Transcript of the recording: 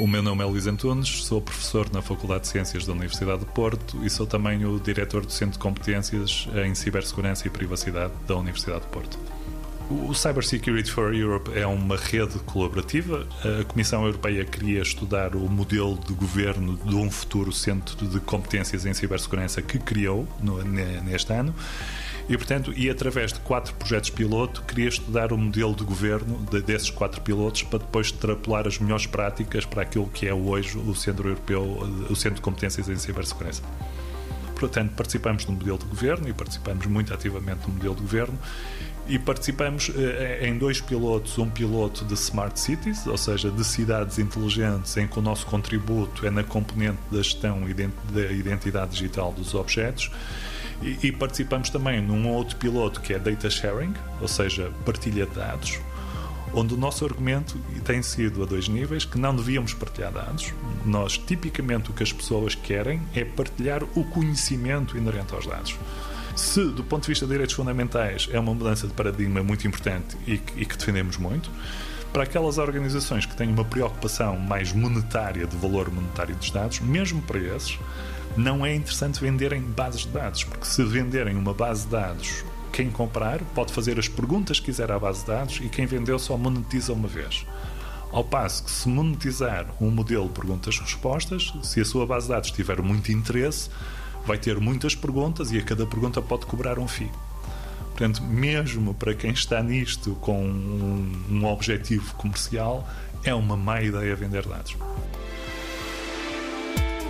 O meu nome é Luís Antunes, sou professor na Faculdade de Ciências da Universidade de Porto e sou também o diretor do Centro de Competências em Cibersegurança e Privacidade da Universidade de Porto. O Cybersecurity for Europe é uma rede colaborativa. A Comissão Europeia queria estudar o modelo de governo de um futuro centro de competências em cibersegurança que criou no, neste ano. E, portanto, e através de quatro projetos piloto, queria estudar o modelo de governo de, desses quatro pilotos para depois extrapolar as melhores práticas para aquilo que é hoje o Centro Europeu, o Centro de Competências em Cibersegurança. Portanto, participamos do modelo de governo e participamos muito ativamente do modelo de governo e participamos eh, em dois pilotos, um piloto de Smart Cities, ou seja, de cidades inteligentes, em que o nosso contributo é na componente da gestão da identidade digital dos objetos, e, e participamos também num outro piloto que é Data Sharing, ou seja, partilha de dados, onde o nosso argumento tem sido a dois níveis que não devíamos partilhar dados. Nós, tipicamente, o que as pessoas querem é partilhar o conhecimento inerente aos dados. Se, do ponto de vista de direitos fundamentais, é uma mudança de paradigma muito importante e que, e que defendemos muito, para aquelas organizações que têm uma preocupação mais monetária, de valor monetário dos dados, mesmo para esses, não é interessante venderem bases de dados, porque se venderem uma base de dados quem comprar pode fazer as perguntas que quiser à base de dados e quem vendeu só monetiza uma vez. Ao passo que, se monetizar um modelo de perguntas-respostas, se a sua base de dados tiver muito interesse, vai ter muitas perguntas e a cada pergunta pode cobrar um FII. Portanto, mesmo para quem está nisto com um, um objetivo comercial, é uma má ideia vender dados.